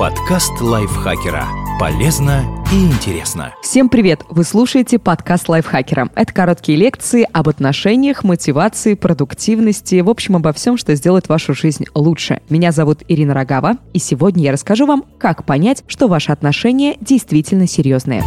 Подкаст лайфхакера. Полезно и интересно. Всем привет! Вы слушаете подкаст лайфхакера. Это короткие лекции об отношениях, мотивации, продуктивности, в общем, обо всем, что сделает вашу жизнь лучше. Меня зовут Ирина Рогава, и сегодня я расскажу вам, как понять, что ваши отношения действительно серьезные.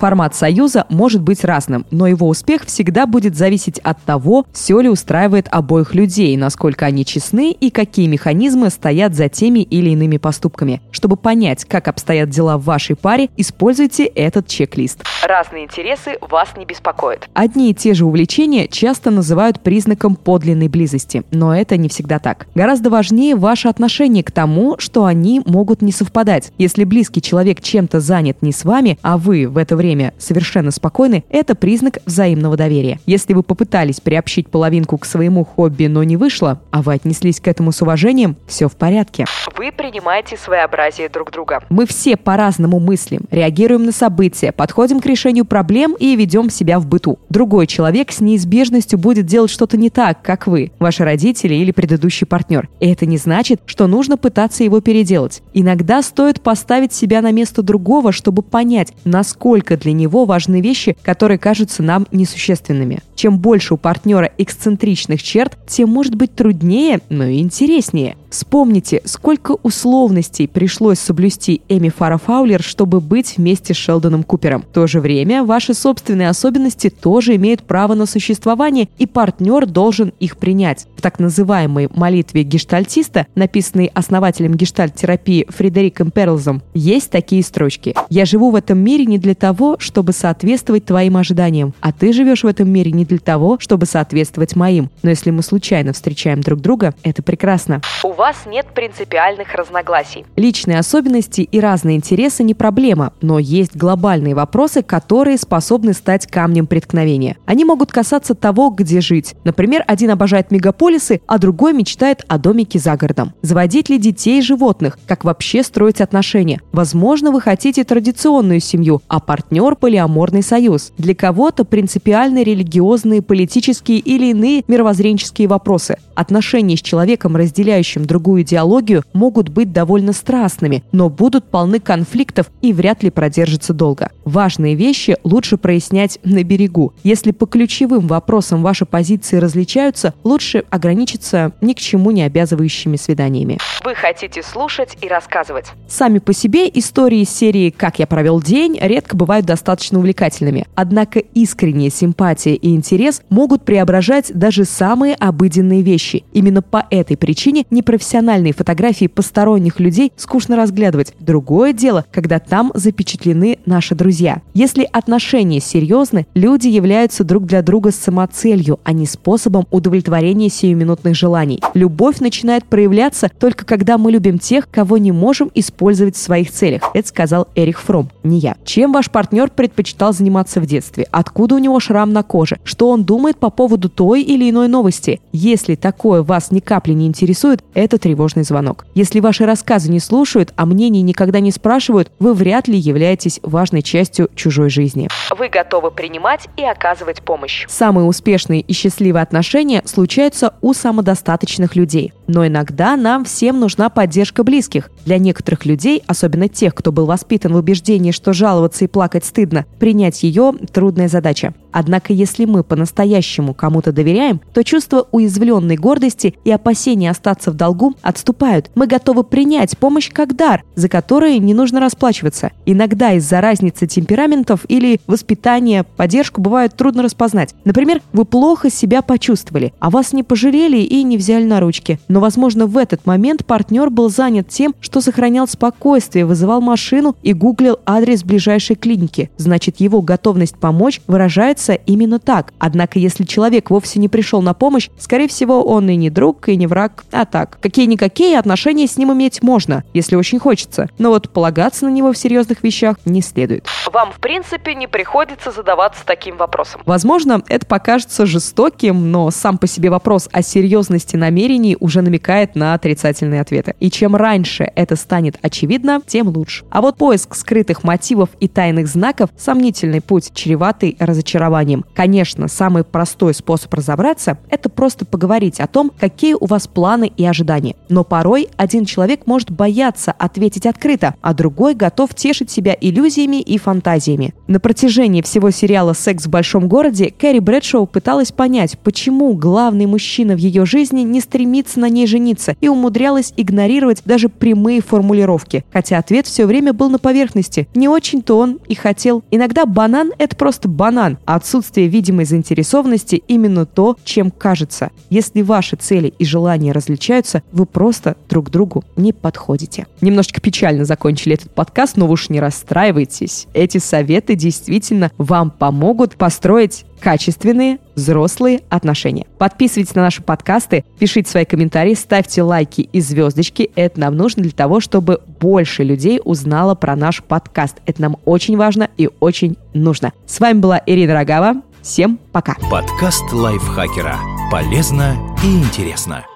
Формат союза может быть разным, но его успех всегда будет зависеть от того, все ли устраивает обоих людей, насколько они честны и какие механизмы стоят за теми или иными поступками. Чтобы понять, как обстоят дела в вашей паре, используйте этот чек-лист. Разные интересы вас не беспокоят. Одни и те же увлечения часто называют признаком подлинной близости, но это не всегда так. Гораздо важнее ваше отношение к тому, что они могут не совпадать. Если близкий человек чем-то занят не с вами, а вы в это время время совершенно спокойны, это признак взаимного доверия. Если вы попытались приобщить половинку к своему хобби, но не вышло, а вы отнеслись к этому с уважением, все в порядке. Вы принимаете своеобразие друг друга. Мы все по-разному мыслим, реагируем на события, подходим к решению проблем и ведем себя в быту. Другой человек с неизбежностью будет делать что-то не так, как вы, ваши родители или предыдущий партнер. И это не значит, что нужно пытаться его переделать. Иногда стоит поставить себя на место другого, чтобы понять, насколько для него важны вещи, которые кажутся нам несущественными. Чем больше у партнера эксцентричных черт, тем может быть труднее, но и интереснее. Вспомните, сколько условностей пришлось соблюсти Эми Фара Фаулер, чтобы быть вместе с Шелдоном Купером. В то же время ваши собственные особенности тоже имеют право на существование, и партнер должен их принять. В так называемой молитве гештальтиста, написанной основателем гештальт-терапии Фредериком Перлзом, есть такие строчки. «Я живу в этом мире не для того, чтобы соответствовать твоим ожиданиям, а ты живешь в этом мире не для того, чтобы соответствовать моим. Но если мы случайно встречаем друг друга, это прекрасно». Вас нет принципиальных разногласий. Личные особенности и разные интересы не проблема, но есть глобальные вопросы, которые способны стать камнем преткновения. Они могут касаться того, где жить. Например, один обожает мегаполисы, а другой мечтает о домике за городом. Заводить ли детей и животных? Как вообще строить отношения? Возможно, вы хотите традиционную семью, а партнер – полиаморный союз. Для кого-то принципиальные религиозные, политические или иные мировоззренческие вопросы. Отношения с человеком, разделяющим другую идеологию, могут быть довольно страстными, но будут полны конфликтов и вряд ли продержатся долго. Важные вещи лучше прояснять на берегу. Если по ключевым вопросам ваши позиции различаются, лучше ограничиться ни к чему не обязывающими свиданиями. Вы хотите слушать и рассказывать. Сами по себе истории серии «Как я провел день» редко бывают достаточно увлекательными. Однако искренняя симпатия и интерес могут преображать даже самые обыденные вещи. Именно по этой причине непрофессиональные профессиональные фотографии посторонних людей скучно разглядывать. Другое дело, когда там запечатлены наши друзья. Если отношения серьезны, люди являются друг для друга самоцелью, а не способом удовлетворения сиюминутных желаний. Любовь начинает проявляться только когда мы любим тех, кого не можем использовать в своих целях. Это сказал Эрих Фром, не я. Чем ваш партнер предпочитал заниматься в детстве? Откуда у него шрам на коже? Что он думает по поводу той или иной новости? Если такое вас ни капли не интересует, это это тревожный звонок. Если ваши рассказы не слушают, а мнений никогда не спрашивают, вы вряд ли являетесь важной частью чужой жизни. Вы готовы принимать и оказывать помощь. Самые успешные и счастливые отношения случаются у самодостаточных людей. Но иногда нам всем нужна поддержка близких. Для некоторых людей, особенно тех, кто был воспитан в убеждении, что жаловаться и плакать стыдно, принять ее – трудная задача. Однако если мы по-настоящему кому-то доверяем, то чувство уязвленной гордости и опасения остаться в долгу отступают. Мы готовы принять помощь как дар, за который не нужно расплачиваться. Иногда из-за разницы темпераментов или воспитания поддержку бывает трудно распознать. Например, вы плохо себя почувствовали, а вас не пожалели и не взяли на ручки. Но, возможно, в этот момент партнер был занят тем, что сохранял спокойствие, вызывал машину и гуглил адрес ближайшей клиники. Значит, его готовность помочь выражается называется именно так. Однако, если человек вовсе не пришел на помощь, скорее всего, он и не друг, и не враг, а так. Какие-никакие отношения с ним иметь можно, если очень хочется. Но вот полагаться на него в серьезных вещах не следует. Вам, в принципе, не приходится задаваться таким вопросом. Возможно, это покажется жестоким, но сам по себе вопрос о серьезности намерений уже намекает на отрицательные ответы. И чем раньше это станет очевидно, тем лучше. А вот поиск скрытых мотивов и тайных знаков – сомнительный путь, чреватый разочарованием разочарованием. Конечно, самый простой способ разобраться – это просто поговорить о том, какие у вас планы и ожидания. Но порой один человек может бояться ответить открыто, а другой готов тешить себя иллюзиями и фантазиями. На протяжении всего сериала «Секс в большом городе» Кэрри Брэдшоу пыталась понять, почему главный мужчина в ее жизни не стремится на ней жениться и умудрялась игнорировать даже прямые формулировки, хотя ответ все время был на поверхности. Не очень-то он и хотел. Иногда банан — это просто банан, а отсутствие видимой заинтересованности именно то, чем кажется. Если ваши цели и желания различаются, вы просто друг другу не подходите. Немножечко печально закончили этот подкаст, но вы уж не расстраивайтесь. Эти советы действительно вам помогут построить качественные взрослые отношения. Подписывайтесь на наши подкасты, пишите свои комментарии, ставьте лайки и звездочки. Это нам нужно для того, чтобы больше людей узнало про наш подкаст. Это нам очень важно и очень нужно. С вами была Ирина Рогава. Всем пока. Подкаст лайфхакера. Полезно и интересно.